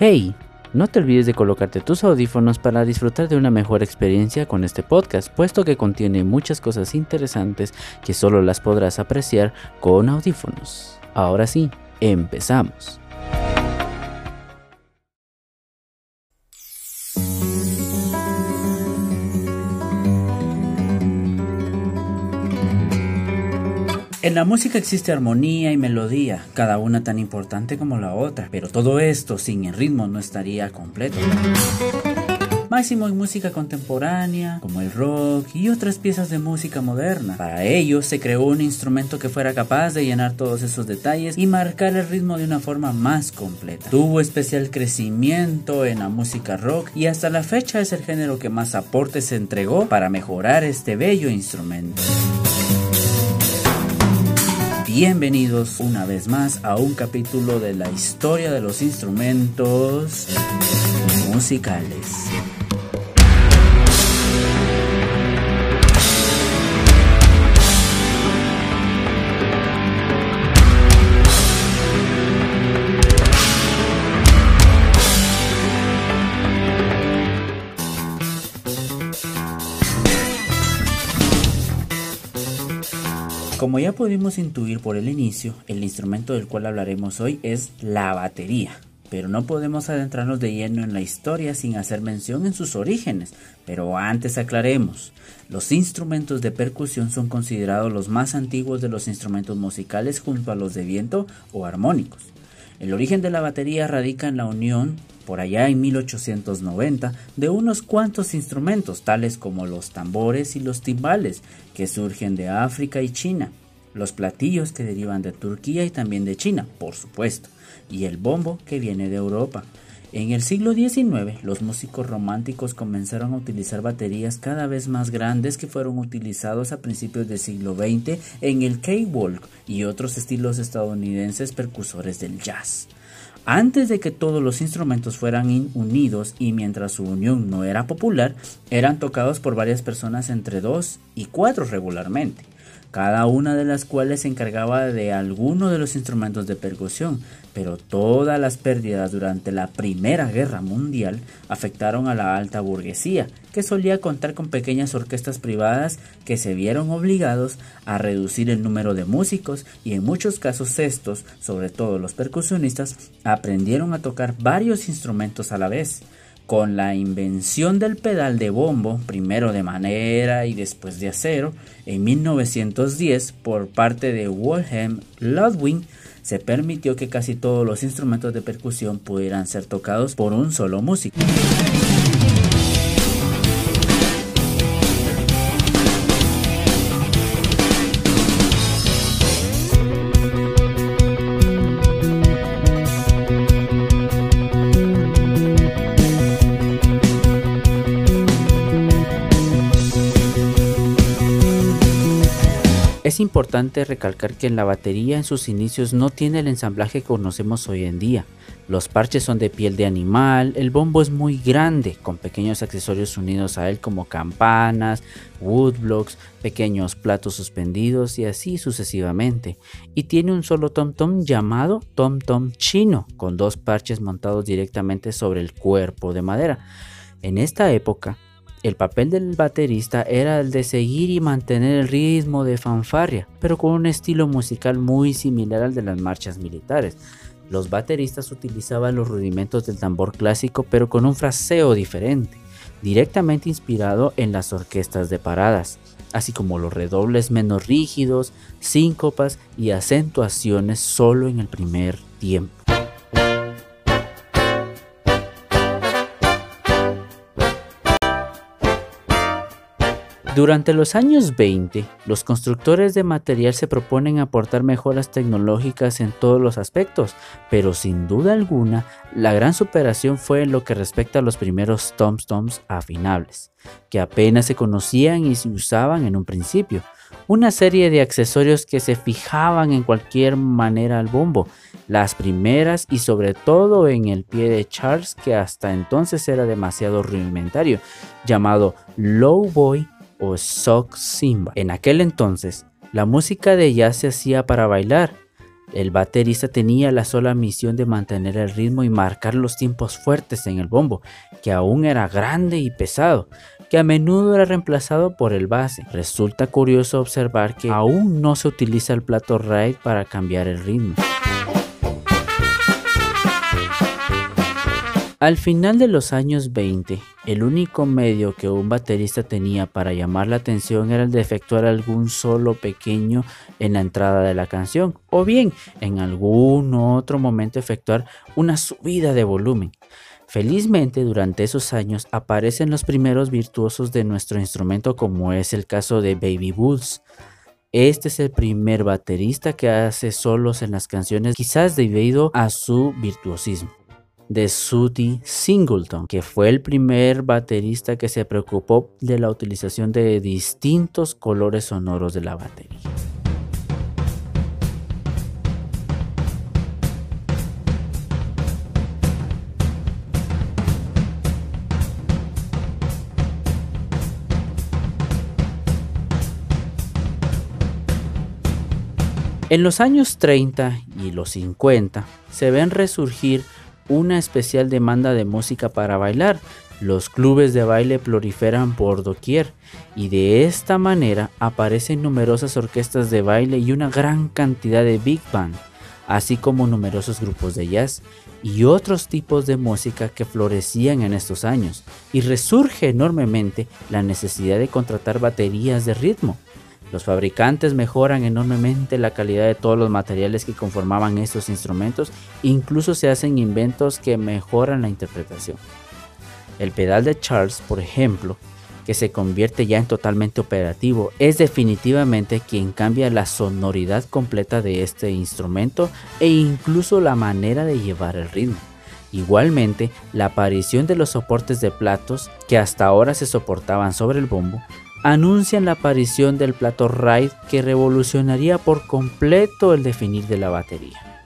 Hey, no te olvides de colocarte tus audífonos para disfrutar de una mejor experiencia con este podcast, puesto que contiene muchas cosas interesantes que solo las podrás apreciar con audífonos. Ahora sí, empezamos. En la música existe armonía y melodía, cada una tan importante como la otra, pero todo esto sin el ritmo no estaría completo. Máximo en música contemporánea, como el rock y otras piezas de música moderna. Para ello se creó un instrumento que fuera capaz de llenar todos esos detalles y marcar el ritmo de una forma más completa. Tuvo especial crecimiento en la música rock y hasta la fecha es el género que más aportes se entregó para mejorar este bello instrumento. Bienvenidos una vez más a un capítulo de la historia de los instrumentos musicales. Como ya pudimos intuir por el inicio, el instrumento del cual hablaremos hoy es la batería. Pero no podemos adentrarnos de lleno en la historia sin hacer mención en sus orígenes. Pero antes aclaremos, los instrumentos de percusión son considerados los más antiguos de los instrumentos musicales junto a los de viento o armónicos. El origen de la batería radica en la unión, por allá en 1890, de unos cuantos instrumentos, tales como los tambores y los timbales, que surgen de África y China, los platillos que derivan de Turquía y también de China, por supuesto, y el bombo que viene de Europa. En el siglo XIX, los músicos románticos comenzaron a utilizar baterías cada vez más grandes que fueron utilizados a principios del siglo XX en el K-Walk y otros estilos estadounidenses percusores del jazz. Antes de que todos los instrumentos fueran unidos y mientras su unión no era popular, eran tocados por varias personas entre dos y cuatro regularmente cada una de las cuales se encargaba de alguno de los instrumentos de percusión, pero todas las pérdidas durante la Primera Guerra Mundial afectaron a la alta burguesía, que solía contar con pequeñas orquestas privadas que se vieron obligados a reducir el número de músicos y en muchos casos estos, sobre todo los percusionistas, aprendieron a tocar varios instrumentos a la vez con la invención del pedal de bombo, primero de madera y después de acero, en 1910 por parte de Wilhelm Ludwig, se permitió que casi todos los instrumentos de percusión pudieran ser tocados por un solo músico. Importante recalcar que la batería en sus inicios no tiene el ensamblaje que conocemos hoy en día. Los parches son de piel de animal, el bombo es muy grande, con pequeños accesorios unidos a él como campanas, woodblocks, pequeños platos suspendidos y así sucesivamente. Y tiene un solo tom tom llamado tom tom chino, con dos parches montados directamente sobre el cuerpo de madera. En esta época, el papel del baterista era el de seguir y mantener el ritmo de fanfarria, pero con un estilo musical muy similar al de las marchas militares. Los bateristas utilizaban los rudimentos del tambor clásico, pero con un fraseo diferente, directamente inspirado en las orquestas de paradas, así como los redobles menos rígidos, síncopas y acentuaciones solo en el primer tiempo. Durante los años 20, los constructores de material se proponen aportar mejoras tecnológicas en todos los aspectos, pero sin duda alguna, la gran superación fue en lo que respecta a los primeros tom-toms afinables, que apenas se conocían y se usaban en un principio. Una serie de accesorios que se fijaban en cualquier manera al bombo, las primeras y sobre todo en el pie de Charles que hasta entonces era demasiado rudimentario, llamado Low Boy o Sock Simba. En aquel entonces, la música de jazz se hacía para bailar. El baterista tenía la sola misión de mantener el ritmo y marcar los tiempos fuertes en el bombo, que aún era grande y pesado, que a menudo era reemplazado por el base. Resulta curioso observar que aún no se utiliza el plato ride para cambiar el ritmo. Al final de los años 20, el único medio que un baterista tenía para llamar la atención era el de efectuar algún solo pequeño en la entrada de la canción, o bien en algún otro momento efectuar una subida de volumen. Felizmente durante esos años aparecen los primeros virtuosos de nuestro instrumento como es el caso de Baby Bulls. Este es el primer baterista que hace solos en las canciones quizás debido a su virtuosismo de Sooty Singleton, que fue el primer baterista que se preocupó de la utilización de distintos colores sonoros de la batería. En los años 30 y los 50 se ven resurgir una especial demanda de música para bailar. Los clubes de baile proliferan por doquier y de esta manera aparecen numerosas orquestas de baile y una gran cantidad de big band, así como numerosos grupos de jazz y otros tipos de música que florecían en estos años, y resurge enormemente la necesidad de contratar baterías de ritmo los fabricantes mejoran enormemente la calidad de todos los materiales que conformaban estos instrumentos, incluso se hacen inventos que mejoran la interpretación. El pedal de Charles, por ejemplo, que se convierte ya en totalmente operativo, es definitivamente quien cambia la sonoridad completa de este instrumento e incluso la manera de llevar el ritmo. Igualmente, la aparición de los soportes de platos que hasta ahora se soportaban sobre el bombo anuncian la aparición del plato ride que revolucionaría por completo el definir de la batería.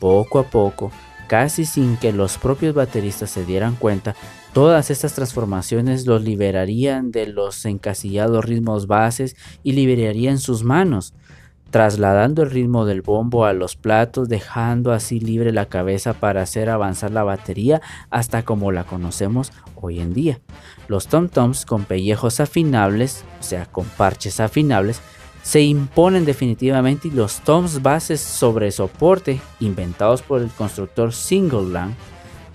Poco a poco, casi sin que los propios bateristas se dieran cuenta, todas estas transformaciones los liberarían de los encasillados ritmos bases y liberarían sus manos, trasladando el ritmo del bombo a los platos, dejando así libre la cabeza para hacer avanzar la batería hasta como la conocemos hoy en día. Los tom-toms con pellejos afinables, o sea, con parches afinables, se imponen definitivamente y los toms bases sobre soporte, inventados por el constructor Singleland,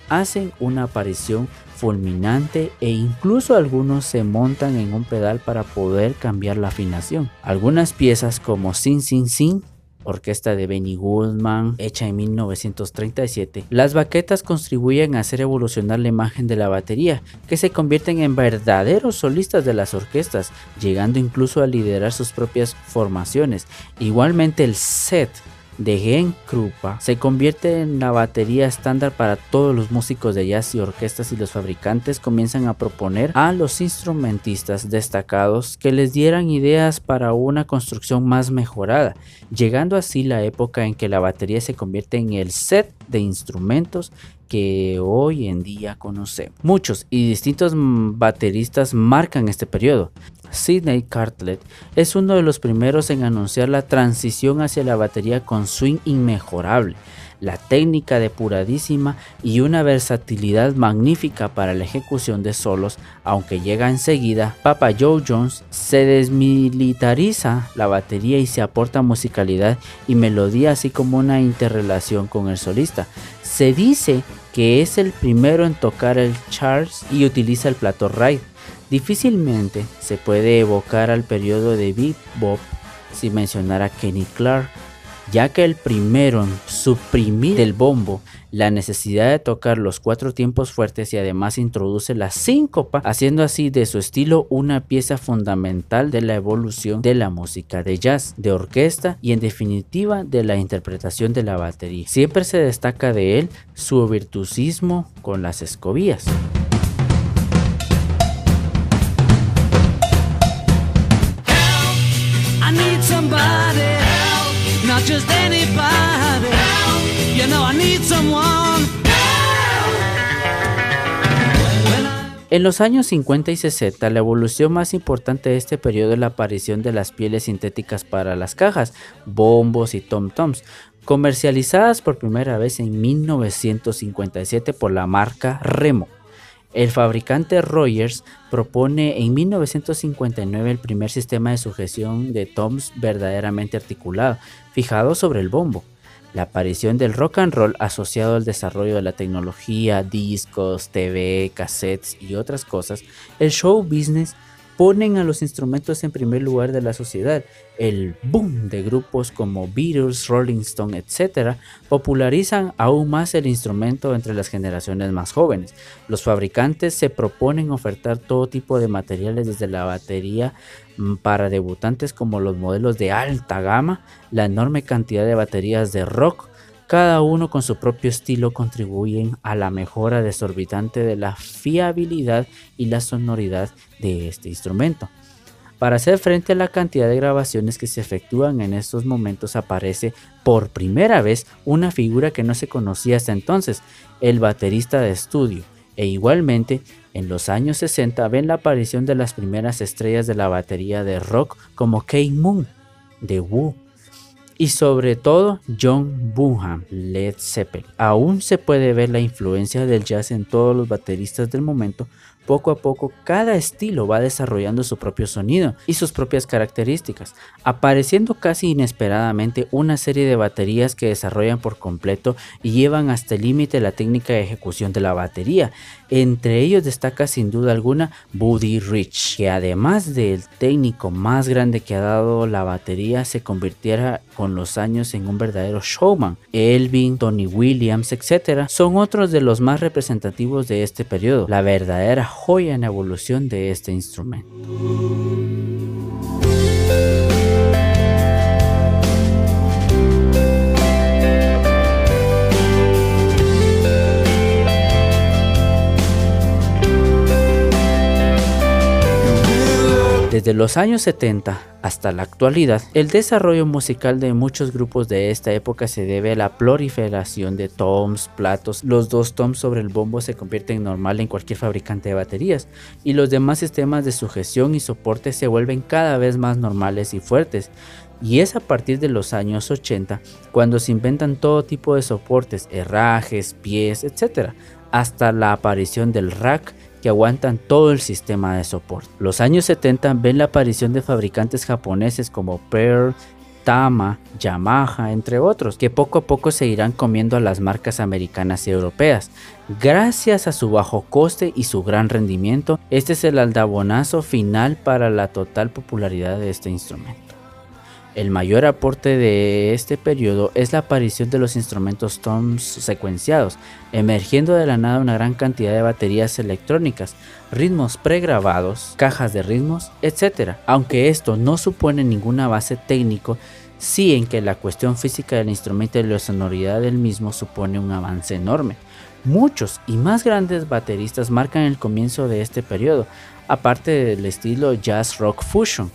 hacen una aparición fulminante e incluso algunos se montan en un pedal para poder cambiar la afinación. Algunas piezas como Sin Sin Sin orquesta de Benny Goodman, hecha en 1937, las baquetas contribuyen a hacer evolucionar la imagen de la batería, que se convierten en verdaderos solistas de las orquestas, llegando incluso a liderar sus propias formaciones. Igualmente el set de Gen Krupa se convierte en la batería estándar para todos los músicos de jazz y orquestas y los fabricantes comienzan a proponer a los instrumentistas destacados que les dieran ideas para una construcción más mejorada, llegando así la época en que la batería se convierte en el set de instrumentos que hoy en día conocemos. Muchos y distintos bateristas marcan este periodo. Sidney Cartlett es uno de los primeros en anunciar la transición hacia la batería con swing inmejorable, la técnica depuradísima y una versatilidad magnífica para la ejecución de solos, aunque llega enseguida, Papa Joe Jones se desmilitariza la batería y se aporta musicalidad y melodía así como una interrelación con el solista. Se dice que es el primero en tocar el Charles y utiliza el plato ride Difícilmente se puede evocar al periodo de bebop sin mencionar a Kenny Clark, ya que el primero en suprimir el bombo la necesidad de tocar los cuatro tiempos fuertes y además introduce la síncopa, haciendo así de su estilo una pieza fundamental de la evolución de la música de jazz, de orquesta y en definitiva de la interpretación de la batería. Siempre se destaca de él su virtuosismo con las escobillas. En los años 50 y 60, la evolución más importante de este periodo es la aparición de las pieles sintéticas para las cajas, bombos y tom-toms, comercializadas por primera vez en 1957 por la marca Remo. El fabricante Rogers propone en 1959 el primer sistema de sujeción de toms verdaderamente articulado, fijado sobre el bombo. La aparición del rock and roll asociado al desarrollo de la tecnología, discos, TV, cassettes y otras cosas, el show business ponen a los instrumentos en primer lugar de la sociedad. El boom de grupos como Beatles, Rolling Stone, etc. popularizan aún más el instrumento entre las generaciones más jóvenes. Los fabricantes se proponen ofertar todo tipo de materiales desde la batería mm, para debutantes como los modelos de alta gama, la enorme cantidad de baterías de rock, cada uno con su propio estilo contribuyen a la mejora desorbitante de la fiabilidad y la sonoridad de este instrumento. Para hacer frente a la cantidad de grabaciones que se efectúan en estos momentos aparece por primera vez una figura que no se conocía hasta entonces, el baterista de estudio, e igualmente en los años 60 ven la aparición de las primeras estrellas de la batería de rock como Kate Moon, de Woo, y sobre todo John Bonham, Led Zeppelin. Aún se puede ver la influencia del jazz en todos los bateristas del momento, poco a poco cada estilo va desarrollando su propio sonido y sus propias características, apareciendo casi inesperadamente una serie de baterías que desarrollan por completo y llevan hasta el límite la técnica de ejecución de la batería. Entre ellos destaca sin duda alguna Buddy Rich, que además del técnico más grande que ha dado la batería, se convirtiera con los años en un verdadero showman. Elvin, Tony Williams, etc. son otros de los más representativos de este periodo. La verdadera joya en evolución de este instrumento. Desde los años 70 hasta la actualidad, el desarrollo musical de muchos grupos de esta época se debe a la proliferación de toms, platos. Los dos toms sobre el bombo se convierten normal en cualquier fabricante de baterías y los demás sistemas de sujeción y soporte se vuelven cada vez más normales y fuertes. Y es a partir de los años 80 cuando se inventan todo tipo de soportes, herrajes, pies, etc. Hasta la aparición del rack que aguantan todo el sistema de soporte. Los años 70 ven la aparición de fabricantes japoneses como Pearl, Tama, Yamaha, entre otros, que poco a poco se irán comiendo a las marcas americanas y europeas. Gracias a su bajo coste y su gran rendimiento, este es el aldabonazo final para la total popularidad de este instrumento. El mayor aporte de este periodo es la aparición de los instrumentos toms secuenciados, emergiendo de la nada una gran cantidad de baterías electrónicas, ritmos pregrabados, cajas de ritmos, etc. Aunque esto no supone ninguna base técnico, sí en que la cuestión física del instrumento y la sonoridad del mismo supone un avance enorme. Muchos y más grandes bateristas marcan el comienzo de este periodo, aparte del estilo jazz rock fusion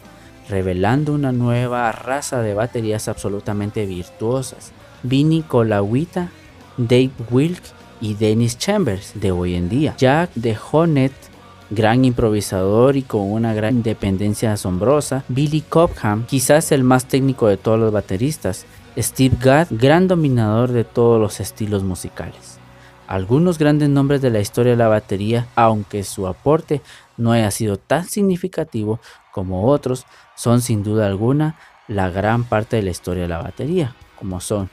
revelando una nueva raza de baterías absolutamente virtuosas. Vinny Colauita, Dave Wilk y Dennis Chambers de hoy en día. Jack de Honnet, gran improvisador y con una gran independencia asombrosa. Billy Cobham, quizás el más técnico de todos los bateristas. Steve Gadd, gran dominador de todos los estilos musicales. Algunos grandes nombres de la historia de la batería, aunque su aporte no haya sido tan significativo como otros, son sin duda alguna la gran parte de la historia de la batería, como son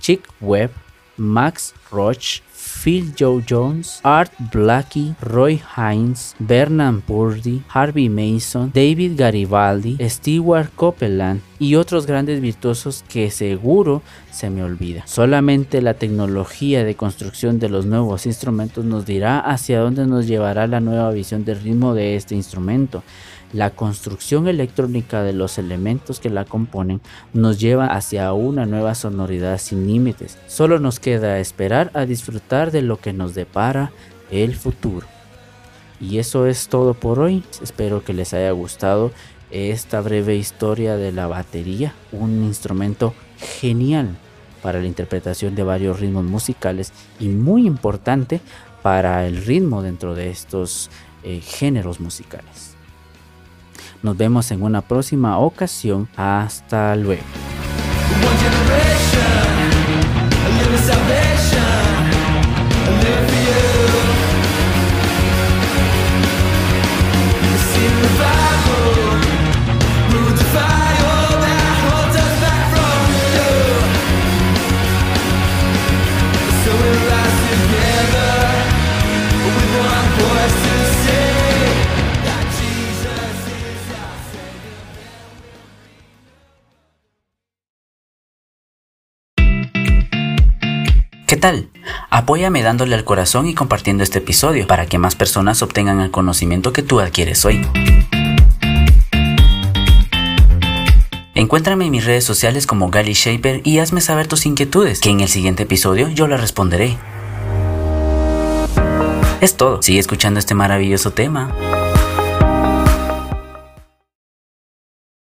Chick Webb, Max Roach, Phil Joe Jones, Art Blakey, Roy Hines, Bernard Purdy, Harvey Mason, David Garibaldi, Stewart Copeland y otros grandes virtuosos que seguro se me olvida. Solamente la tecnología de construcción de los nuevos instrumentos nos dirá hacia dónde nos llevará la nueva visión del ritmo de este instrumento la construcción electrónica de los elementos que la componen nos lleva hacia una nueva sonoridad sin límites. Solo nos queda esperar a disfrutar de lo que nos depara el futuro. Y eso es todo por hoy. Espero que les haya gustado esta breve historia de la batería, un instrumento genial para la interpretación de varios ritmos musicales y muy importante para el ritmo dentro de estos eh, géneros musicales. Nos vemos en una próxima ocasión. Hasta luego. Apóyame dándole al corazón y compartiendo este episodio para que más personas obtengan el conocimiento que tú adquieres hoy. Encuéntrame en mis redes sociales como Gali Shaper y hazme saber tus inquietudes, que en el siguiente episodio yo las responderé. Es todo, sigue escuchando este maravilloso tema.